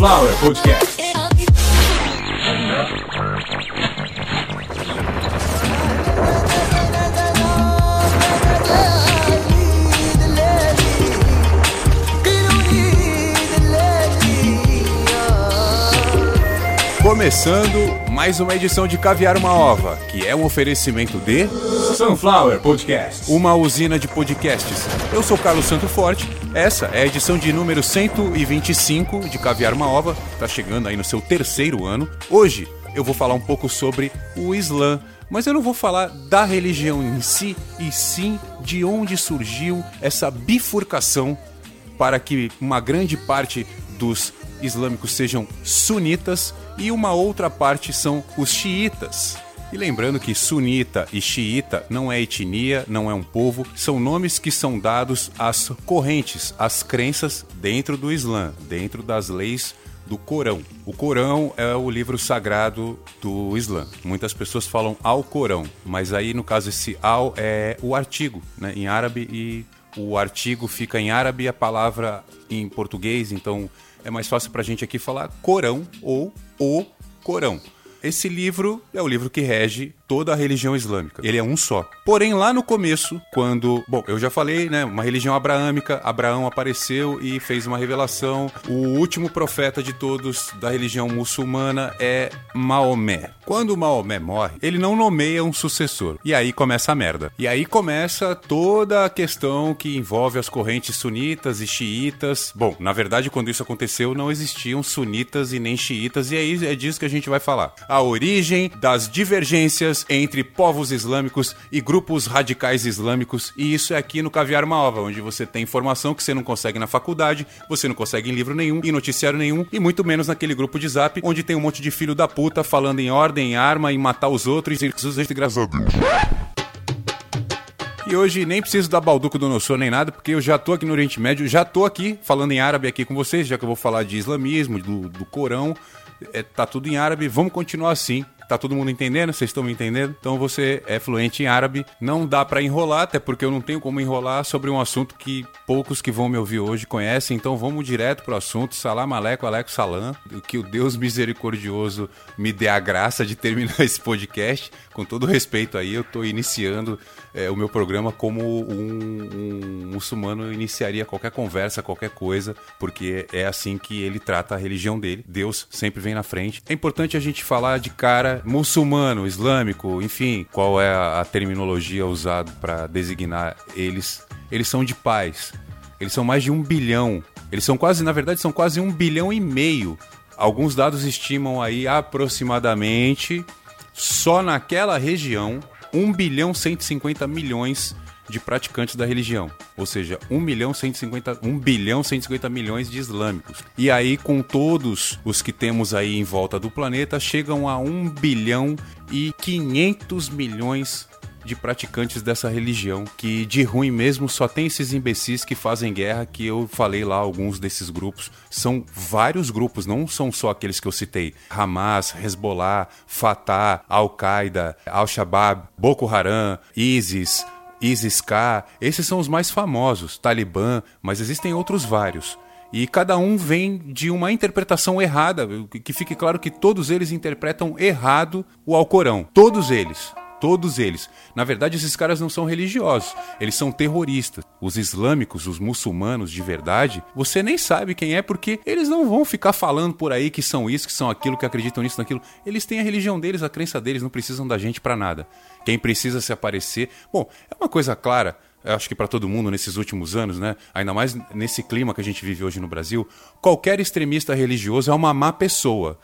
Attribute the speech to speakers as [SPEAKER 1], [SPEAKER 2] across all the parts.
[SPEAKER 1] Sunflower Podcast.
[SPEAKER 2] Começando mais uma edição de Caviar uma Ova, que é um oferecimento de
[SPEAKER 1] Sunflower Podcast.
[SPEAKER 2] uma usina de podcasts. Eu sou Carlos Santo Forte. Essa é a edição de número 125 de Caviar uma Ova. Tá chegando aí no seu terceiro ano. Hoje eu vou falar um pouco sobre o Islã, mas eu não vou falar da religião em si, e sim de onde surgiu essa bifurcação para que uma grande parte dos islâmicos sejam sunitas e uma outra parte são os xiitas. E lembrando que sunita e xiita não é etnia, não é um povo, são nomes que são dados às correntes, às crenças dentro do Islã, dentro das leis do Corão. O Corão é o livro sagrado do Islã. Muitas pessoas falam ao Corão, mas aí no caso esse ao é o artigo, né, em árabe e o artigo fica em árabe e a palavra em português, então é mais fácil pra gente aqui falar Corão ou o Corão. Esse livro é o livro que rege toda a religião islâmica. Ele é um só. Porém, lá no começo, quando. Bom, eu já falei, né? Uma religião abraâmica. Abraão apareceu e fez uma revelação. O último profeta de todos da religião muçulmana é Maomé. Quando Maomé morre, ele não nomeia um sucessor. E aí começa a merda. E aí começa toda a questão que envolve as correntes sunitas e xiitas. Bom, na verdade, quando isso aconteceu, não existiam sunitas e nem xiitas. E aí é disso que a gente vai falar. A origem das divergências entre povos islâmicos e grupos radicais islâmicos. E isso é aqui no Caviar uma Ova, onde você tem informação que você não consegue na faculdade, você não consegue em livro nenhum, em noticiário nenhum, e muito menos naquele grupo de zap, onde tem um monte de filho da puta falando em ordem, em arma, em matar os outros, e graças a. E hoje nem preciso dar balduco do Nossor nem nada, porque eu já tô aqui no Oriente Médio, já tô aqui falando em árabe aqui com vocês, já que eu vou falar de islamismo, do, do Corão, é, tá tudo em árabe, vamos continuar assim. Tá todo mundo entendendo? Vocês estão me entendendo? Então você é fluente em árabe. Não dá pra enrolar, até porque eu não tenho como enrolar sobre um assunto que poucos que vão me ouvir hoje conhecem. Então vamos direto pro assunto. Salam aleco, aleco salam. Que o Deus misericordioso me dê a graça de terminar esse podcast. Com todo respeito aí, eu tô iniciando é, o meu programa como um, um muçulmano iniciaria qualquer conversa, qualquer coisa, porque é assim que ele trata a religião dele. Deus sempre vem na frente. É importante a gente falar de cara muçulmano, islâmico, enfim, qual é a, terminologia usada para designar eles. Eles são de paz. Eles são mais de um bilhão. Eles são quase, na verdade, são quase um bilhão e meio. Alguns dados estimam aí aproximadamente só naquela região 1 bilhão 150 milhões de praticantes da religião, ou seja, 1 milhão 150, 1 bilhão 150 milhões de islâmicos. E aí com todos os que temos aí em volta do planeta chegam a 1 bilhão e 500 milhões de praticantes dessa religião, que de ruim mesmo só tem esses imbecis que fazem guerra, que eu falei lá alguns desses grupos. São vários grupos, não são só aqueles que eu citei. Hamas, Hezbollah, Fatah, Al-Qaeda, Al-Shabaab, Boko Haram, ISIS, ISIS-K, esses são os mais famosos, Talibã, mas existem outros vários. E cada um vem de uma interpretação errada, que fique claro que todos eles interpretam errado o Alcorão. Todos eles. Todos eles. Na verdade, esses caras não são religiosos, eles são terroristas. Os islâmicos, os muçulmanos de verdade, você nem sabe quem é porque eles não vão ficar falando por aí que são isso, que são aquilo, que acreditam nisso, naquilo. Eles têm a religião deles, a crença deles, não precisam da gente para nada. Quem precisa se aparecer. Bom, é uma coisa clara. Acho que para todo mundo nesses últimos anos, né? Ainda mais nesse clima que a gente vive hoje no Brasil, qualquer extremista religioso é uma má pessoa.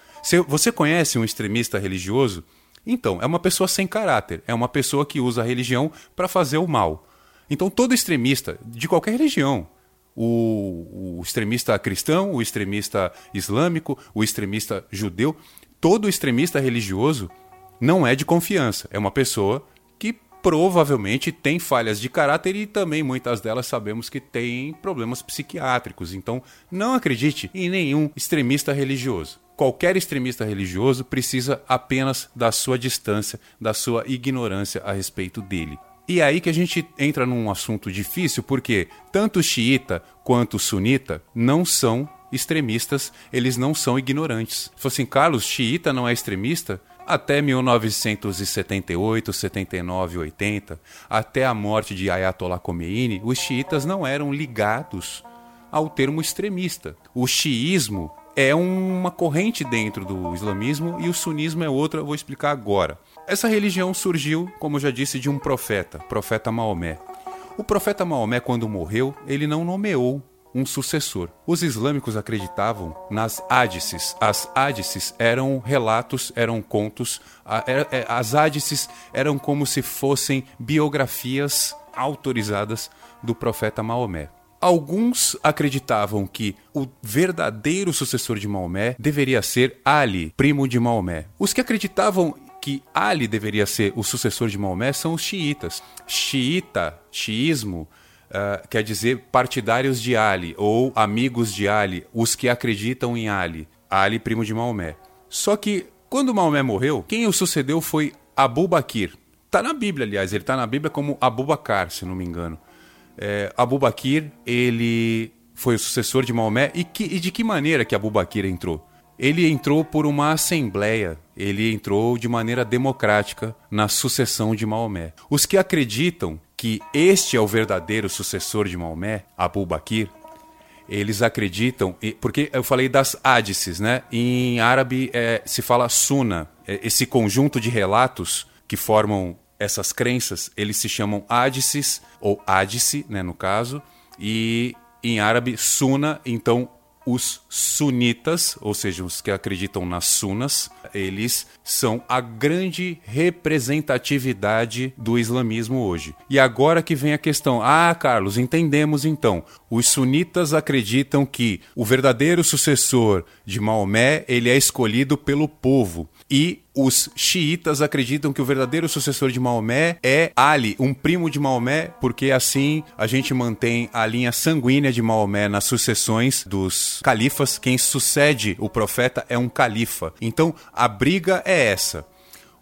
[SPEAKER 2] Você conhece um extremista religioso, então, é uma pessoa sem caráter, é uma pessoa que usa a religião para fazer o mal. Então, todo extremista, de qualquer religião, o, o, extremista cristão, o extremista islâmico, o extremista judeu, todo extremista religioso não é de confiança, é uma pessoa provavelmente tem falhas de caráter e também muitas delas sabemos que tem problemas psiquiátricos. Então, não acredite em nenhum extremista religioso qualquer extremista religioso precisa apenas da sua distância, da sua ignorância a respeito dele. E é aí que a gente entra num assunto difícil, porque tanto xiita quanto sunita não são extremistas, eles não são ignorantes. Se assim, Carlos, xiita não é extremista? Até 1978, 79, 80, até a morte de Ayatollah Khomeini, os xiitas não eram ligados ao termo extremista. O xiismo é uma corrente dentro do islamismo e o sunismo é outra, vou explicar agora. Essa religião surgiu, como eu já disse, de um profeta, profeta Maomé. O profeta Maomé, quando morreu, ele não nomeou um sucessor. Os islâmicos acreditavam nas ádices. As ádices eram relatos, eram contos. É, as ádices eram como se fossem biografias autorizadas do profeta Maomé. Alguns acreditavam que o verdadeiro sucessor de Maomé deveria ser Ali, primo de Maomé. Os que acreditavam que Ali deveria ser o sucessor de Maomé são os xiitas. Xiita, xiismo, uh, quer dizer partidários de Ali ou amigos de Ali, os que acreditam em Ali, Ali primo de Maomé. Só que quando Maomé morreu, quem o sucedeu foi Abu Bakr. Está na Bíblia, aliás, ele está na Bíblia como Abu Bakr, se não me engano. É, Abu Bakr, ele foi o sucessor de Maomé e, que, e de que maneira que Abu Bakr entrou? Ele entrou por uma assembleia, ele entrou de maneira democrática na sucessão de Maomé. Os que acreditam que este é o verdadeiro sucessor de Maomé, Abu Bakr, eles acreditam, porque eu falei das ádices, né? Em árabe é, se fala suna, é, esse conjunto de relatos que formam essas crenças, eles se chamam ádices, ou ádice, né, no caso, e em árabe suna, então os sunitas, ou seja, os que acreditam nas sunas, eles são a grande representatividade do islamismo hoje. E agora que vem a questão: ah, Carlos, entendemos então. Os sunitas acreditam que o verdadeiro sucessor de Maomé, ele é escolhido pelo povo e os xiitas acreditam que o verdadeiro sucessor de Maomé é Ali, um primo de Maomé, porque assim a gente mantém a linha sanguínea de Maomé nas sucessões dos califas. Quem sucede o profeta é um califa. Então a briga é essa.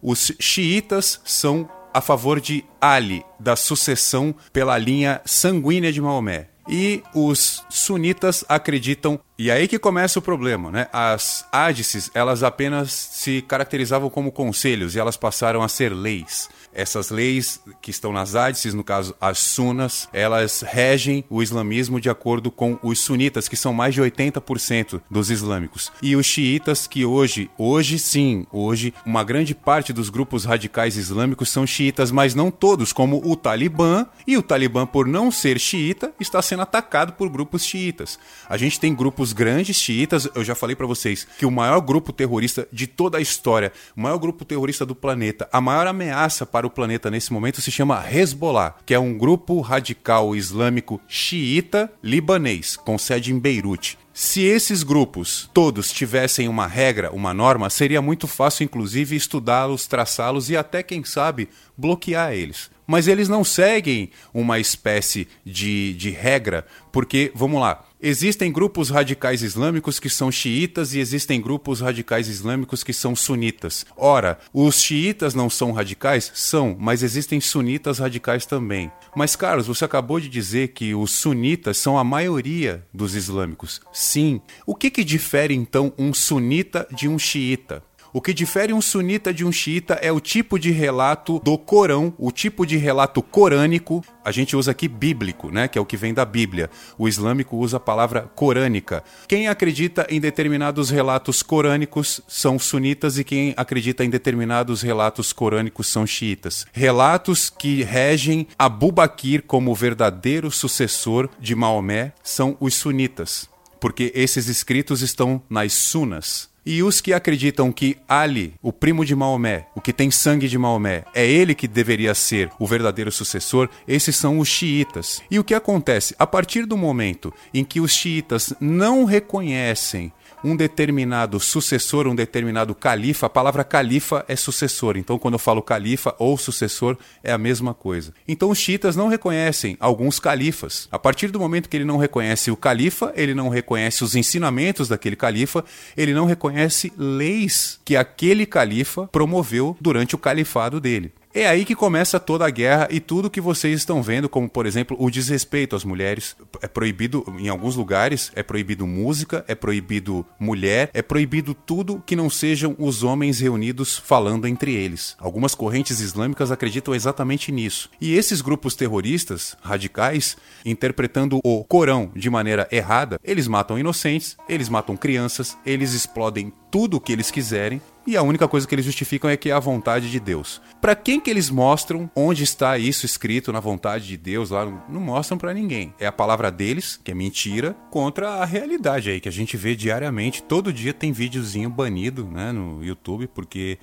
[SPEAKER 2] Os xiitas são a favor de Ali, da sucessão pela linha sanguínea de Maomé. E os sunitas acreditam, e aí que começa o problema, né? As ádices, elas apenas se caracterizavam como conselhos e elas passaram a ser leis. Essas leis que estão nas ádices, no caso as sunas, elas regem o islamismo de acordo com os sunitas, que são mais de 80% dos islâmicos. E os xiitas, que hoje, hoje sim, hoje, uma grande parte dos grupos radicais islâmicos são xiitas, mas não todos, como o Talibã. E o Talibã, por não ser xiita, está sendo atacado por grupos xiitas. A gente tem grupos grandes xiitas, eu já falei para vocês que o maior grupo terrorista de toda a história, o maior grupo terrorista do planeta, a maior ameaça para o planeta nesse momento se chama Hezbollah, que é um grupo radical islâmico xiita libanês, com sede em Beirute. Se esses grupos todos tivessem uma regra, uma norma, seria muito fácil, inclusive, estudá-los, traçá-los e até, quem sabe, bloquear eles. Mas eles não seguem uma espécie de, de regra, porque, vamos lá, Existem grupos radicais islâmicos que são xiitas e existem grupos radicais islâmicos que são sunitas. Ora, os xiitas não são radicais? São, mas existem sunitas radicais também. Mas, Carlos, você acabou de dizer que os sunitas são a maioria dos islâmicos. Sim. O que, que difere então um sunita de um xiita? O que difere um sunita de um xiita é o tipo de relato do Corão, o tipo de relato corânico. A gente usa aqui bíblico, né, que é o que vem da Bíblia. O islâmico usa a palavra corânica. Quem acredita em determinados relatos corânicos são sunitas e quem acredita em determinados relatos corânicos são xiitas. Relatos que regem Abu Bakr como verdadeiro sucessor de Maomé são os sunitas, porque esses escritos estão nas sunas. E os que acreditam que Ali, o primo de Maomé, o que tem sangue de Maomé, é ele que deveria ser o verdadeiro sucessor, esses são os xiitas. E o que acontece? A partir do momento em que os xiitas não reconhecem um determinado sucessor, um determinado califa, a palavra califa é sucessor. Então, quando eu falo califa ou sucessor, é a mesma coisa. Então, os xiitas não reconhecem alguns califas. A partir do momento que ele não reconhece o califa, ele não reconhece os ensinamentos daquele califa, ele não reconhece leis que aquele califa promoveu durante o califado dele. É aí que começa toda a guerra e tudo que vocês estão vendo, como por exemplo o desrespeito às mulheres. É proibido, em alguns lugares, é proibido música, é proibido mulher, é proibido tudo que não sejam os homens reunidos falando entre eles. Algumas correntes islâmicas acreditam exatamente nisso. E esses grupos terroristas radicais, interpretando o Corão de maneira errada, eles matam inocentes, eles matam crianças, eles explodem tudo o que eles quiserem e a única coisa que eles justificam é que é a vontade de Deus. Para quem que eles mostram onde está isso escrito na vontade de Deus lá? Não mostram para ninguém. É a palavra deles, que é mentira, contra a realidade aí que a gente vê diariamente. Todo dia tem videozinho banido, né, no YouTube, porque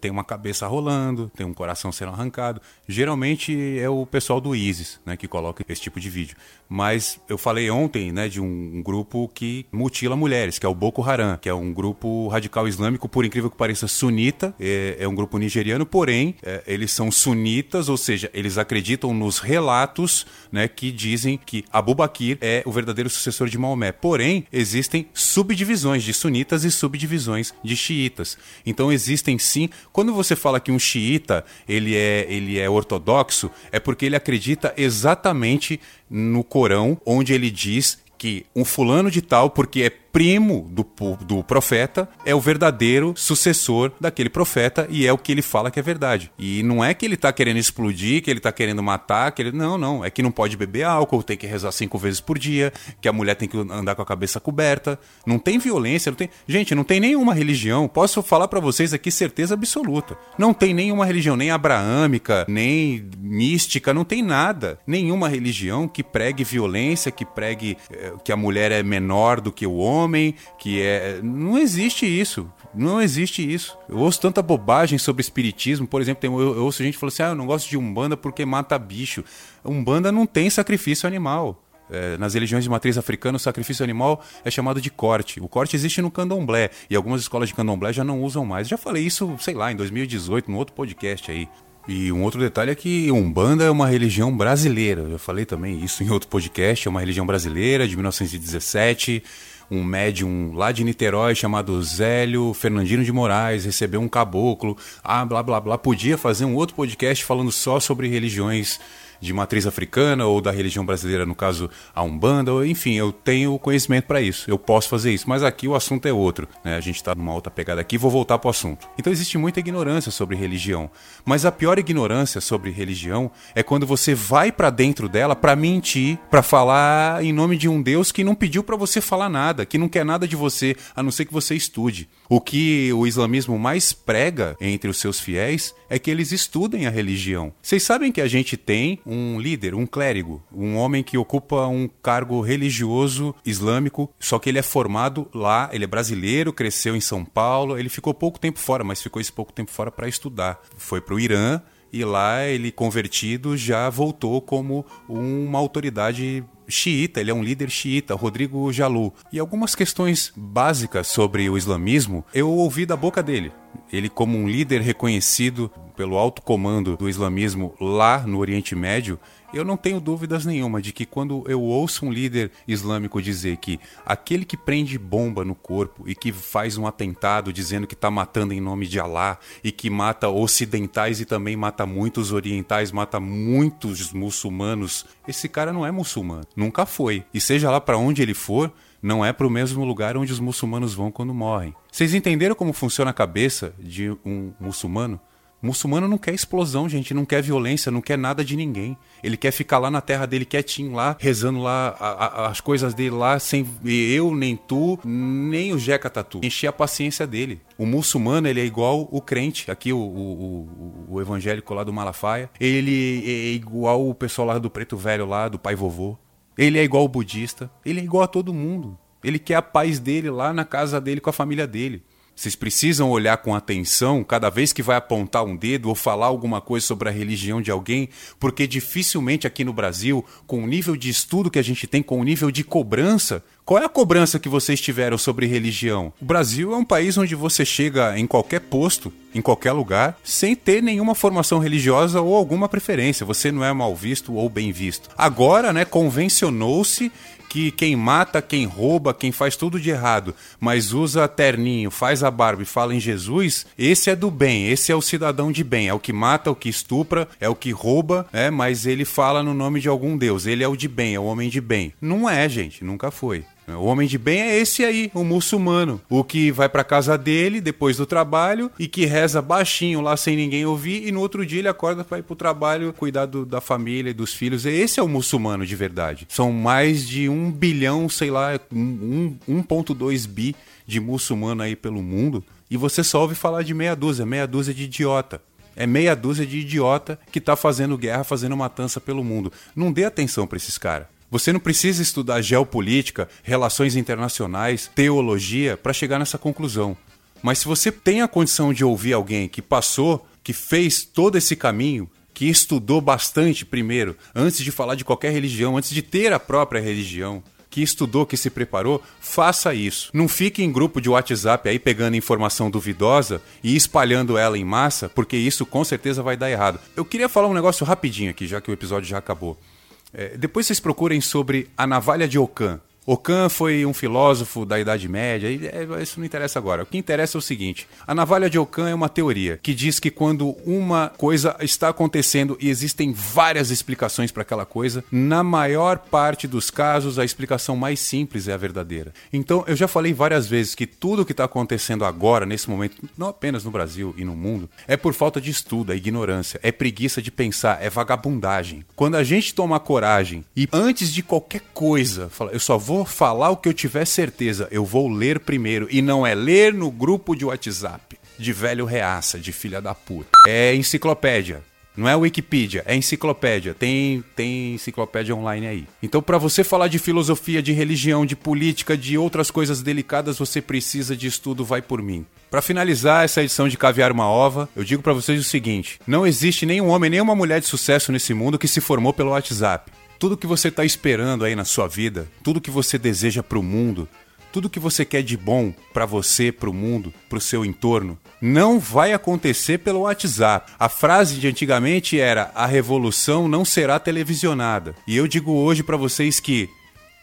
[SPEAKER 2] tem uma cabeça rolando, tem um coração sendo arrancado. Geralmente é o pessoal do ISIS, né, que coloca esse tipo de vídeo. Mas eu falei ontem, né, de um, grupo que mutila mulheres, que é o Boko Haram, que é um grupo radical islâmico, por incrível que pareça, sunita. É, é um grupo nigeriano, porém é, eles são sunitas, ou seja, eles acreditam nos relatos, né, que dizem que Abu Bakr é o verdadeiro sucessor de Maomé. Porém, existem subdivisões de sunitas e subdivisões de xiitas. Então existem sim quando você fala que um xiita ele é, ele é ortodoxo, é porque ele acredita exatamente no Corão, onde ele diz que um fulano de tal, porque é primo do, do profeta, é o verdadeiro sucessor daquele profeta e é o que ele fala que é verdade. E não é que ele tá querendo explodir, que ele tá querendo matar, que ele. Não, não. É que não pode beber álcool, tem que rezar cinco vezes por dia, que a mulher tem que andar com a cabeça coberta. Não tem violência, não tem. Gente, não tem nenhuma religião. Posso falar para vocês aqui certeza absoluta. Não tem nenhuma religião, nem abraâmica, nem mística, não tem nada. Nenhuma religião que pregue violência, que pregue eh, que a mulher é menor do que o homem homem, que é. Não existe isso. Não existe isso. Eu ouço tanta bobagem sobre espiritismo. Por exemplo, tem, eu, eu ouço gente falando assim: ah, eu não gosto de Umbanda porque mata bicho. Umbanda não tem sacrifício animal. É, nas religiões de matriz africana, o sacrifício animal é chamado de corte. O corte existe no candomblé e algumas escolas de candomblé já não usam mais. Já falei isso, sei lá, em 2018, num outro podcast aí. E um outro detalhe é que Umbanda é uma religião brasileira. Eu falei também isso em outro podcast. É uma religião brasileira de 1917 um médium lá de Niterói chamado Zélio Fernandino de Moraes recebeu um caboclo, ah, blá blá blá. Podia fazer um outro podcast falando só sobre religiões de matriz africana ou da religião brasileira, no caso a Umbanda, enfim, eu tenho conhecimento para isso, eu posso fazer isso, mas aqui o assunto é outro, né? A gente está numa outra pegada aqui, vou voltar para o assunto. Então existe muita ignorância sobre religião, mas a pior ignorância sobre religião é quando você vai para dentro dela para mentir, para falar em nome de um Deus que não pediu para você falar nada, que não quer nada de você, a não ser que você estude. O que o islamismo mais prega entre os seus fiéis é que eles estudem a religião. Vocês sabem que a gente tem um líder, um clérigo, um homem que ocupa um cargo religioso islâmico, só que ele é formado lá, ele é brasileiro, cresceu em São Paulo, ele ficou pouco tempo fora, mas ficou esse pouco tempo fora para estudar. Foi para o Irã, e lá ele convertido já voltou como uma autoridade xiita, ele é um líder xiita, Rodrigo Jalu. E algumas questões básicas sobre o islamismo eu ouvi da boca dele. Ele, como um líder reconhecido pelo alto comando do islamismo lá no Oriente Médio, eu não tenho dúvidas nenhuma de que quando eu ouço um líder islâmico dizer que aquele que prende bomba no corpo e que faz um atentado dizendo que está matando em nome de Alá e que mata ocidentais e também mata muitos orientais, mata muitos muçulmanos, esse cara não é muçulmano, nunca foi. E seja lá para onde ele for, não é para o mesmo lugar onde os muçulmanos vão quando morrem. Vocês entenderam como funciona a cabeça de um muçulmano? muçulmano não quer explosão, gente, não quer violência, não quer nada de ninguém. Ele quer ficar lá na terra dele quietinho lá, rezando lá a, a, as coisas dele lá, sem eu, nem tu, nem o Jeca Tatu. Encher a paciência dele. O muçulmano, ele é igual o crente, aqui o, o, o, o evangélico lá do Malafaia. Ele é igual o pessoal lá do Preto Velho lá, do Pai Vovô. Ele é igual o budista. Ele é igual a todo mundo. Ele quer a paz dele lá na casa dele com a família dele. Vocês precisam olhar com atenção cada vez que vai apontar um dedo ou falar alguma coisa sobre a religião de alguém, porque dificilmente aqui no Brasil, com o nível de estudo que a gente tem, com o nível de cobrança, qual é a cobrança que vocês tiveram sobre religião? O Brasil é um país onde você chega em qualquer posto, em qualquer lugar, sem ter nenhuma formação religiosa ou alguma preferência. Você não é mal visto ou bem visto. Agora, né, convencionou-se que quem mata, quem rouba, quem faz tudo de errado, mas usa terninho, faz a barba e fala em Jesus, esse é do bem, esse é o cidadão de bem, é o que mata, o que estupra, é o que rouba, é, mas ele fala no nome de algum Deus, ele é o de bem, é o homem de bem. Não é, gente, nunca foi. O homem de bem é esse aí, o muçulmano. O que vai para casa dele depois do trabalho e que reza baixinho lá sem ninguém ouvir e no outro dia ele acorda para ir pro trabalho cuidar do, da família e dos filhos. Esse é o muçulmano de verdade. São mais de um bilhão, sei lá, 1,2 bi de muçulmano aí pelo mundo e você só ouve falar de meia dúzia, meia dúzia de idiota. É meia dúzia de idiota que tá fazendo guerra, fazendo matança pelo mundo. Não dê atenção para esses caras. Você não precisa estudar geopolítica, relações internacionais, teologia para chegar nessa conclusão. Mas se você tem a condição de ouvir alguém que passou, que fez todo esse caminho, que estudou bastante primeiro, antes de falar de qualquer religião, antes de ter a própria religião, que estudou, que se preparou, faça isso. Não fique em grupo de WhatsApp aí pegando informação duvidosa e espalhando ela em massa, porque isso com certeza vai dar errado. Eu queria falar um negócio rapidinho aqui, já que o episódio já acabou. É, depois vocês procurem sobre a navalha de Ockham. Ockham foi um filósofo da Idade Média, é, isso não interessa agora. O que interessa é o seguinte: a navalha de Ockham é uma teoria que diz que quando uma coisa está acontecendo e existem várias explicações para aquela coisa, na maior parte dos casos a explicação mais simples é a verdadeira. Então eu já falei várias vezes que tudo que está acontecendo agora, nesse momento, não apenas no Brasil e no mundo, é por falta de estudo, é ignorância, é preguiça de pensar, é vagabundagem. Quando a gente toma coragem e antes de qualquer coisa, fala, eu só vou vou falar o que eu tiver certeza, eu vou ler primeiro. E não é ler no grupo de WhatsApp de velho reaça, de filha da puta. É enciclopédia. Não é Wikipedia, é enciclopédia. Tem, tem enciclopédia online aí. Então, para você falar de filosofia, de religião, de política, de outras coisas delicadas, você precisa de estudo, vai por mim. Para finalizar essa edição de Caviar uma Ova, eu digo para vocês o seguinte: não existe nenhum homem, nenhuma mulher de sucesso nesse mundo que se formou pelo WhatsApp tudo que você está esperando aí na sua vida, tudo que você deseja para o mundo, tudo que você quer de bom para você, para o mundo, para o seu entorno, não vai acontecer pelo WhatsApp. A frase de antigamente era: a revolução não será televisionada. E eu digo hoje para vocês que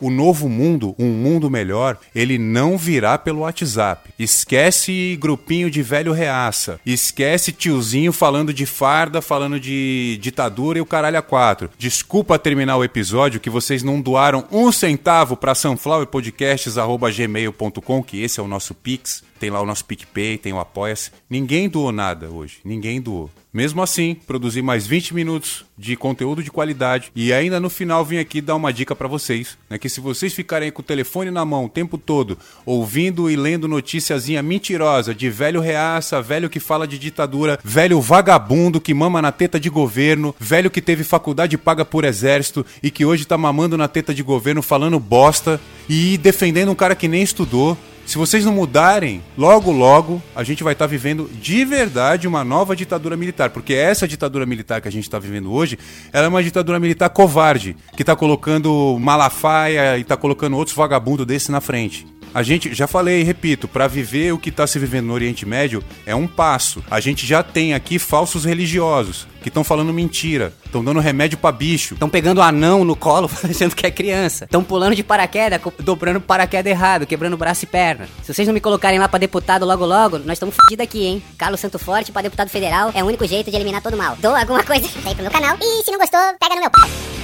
[SPEAKER 2] o novo mundo, um mundo melhor, ele não virá pelo WhatsApp. Esquece grupinho de velho reaça. Esquece tiozinho falando de farda, falando de ditadura e o caralho a quatro. Desculpa terminar o episódio que vocês não doaram um centavo para sunflowerpodcasts.gmail.com, que esse é o nosso Pix. Tem lá o nosso PicPay, tem o Apoia-se. Ninguém doou nada hoje. Ninguém doou. Mesmo assim, produzi mais 20 minutos de conteúdo de qualidade. E ainda no final vim aqui dar uma dica para vocês, né, que se vocês ficarem com o telefone na mão o tempo todo, ouvindo e lendo noticiazinha mentirosa de velho reaça, velho que fala de ditadura, velho vagabundo que mama na teta de governo, velho que teve faculdade paga por exército e que hoje tá mamando na teta de governo falando bosta e defendendo um cara que nem estudou, se vocês não mudarem, logo, logo, a gente vai estar tá vivendo de verdade uma nova ditadura militar. Porque essa ditadura militar que a gente está vivendo hoje, ela é uma ditadura militar covarde, que está colocando Malafaia e está colocando outros vagabundos desse na frente. A gente, já falei e repito, para viver o que está se vivendo no Oriente Médio é um passo. A gente já tem aqui falsos religiosos que estão falando mentira, estão dando remédio para bicho.
[SPEAKER 3] Estão pegando anão no colo, achando que é criança. Estão pulando de paraquedas, dobrando paraquedas errado, quebrando braço e perna. Se vocês não me colocarem lá para deputado logo logo, nós estamos fodidos aqui, hein? Carlos Santo Forte para deputado federal é o único jeito de eliminar todo mal. Dou alguma coisa aí pro meu canal e se não gostou, pega no meu pau.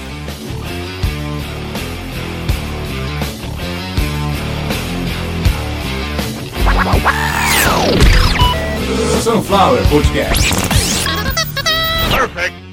[SPEAKER 1] Sunflower Podcast.
[SPEAKER 4] Perfect.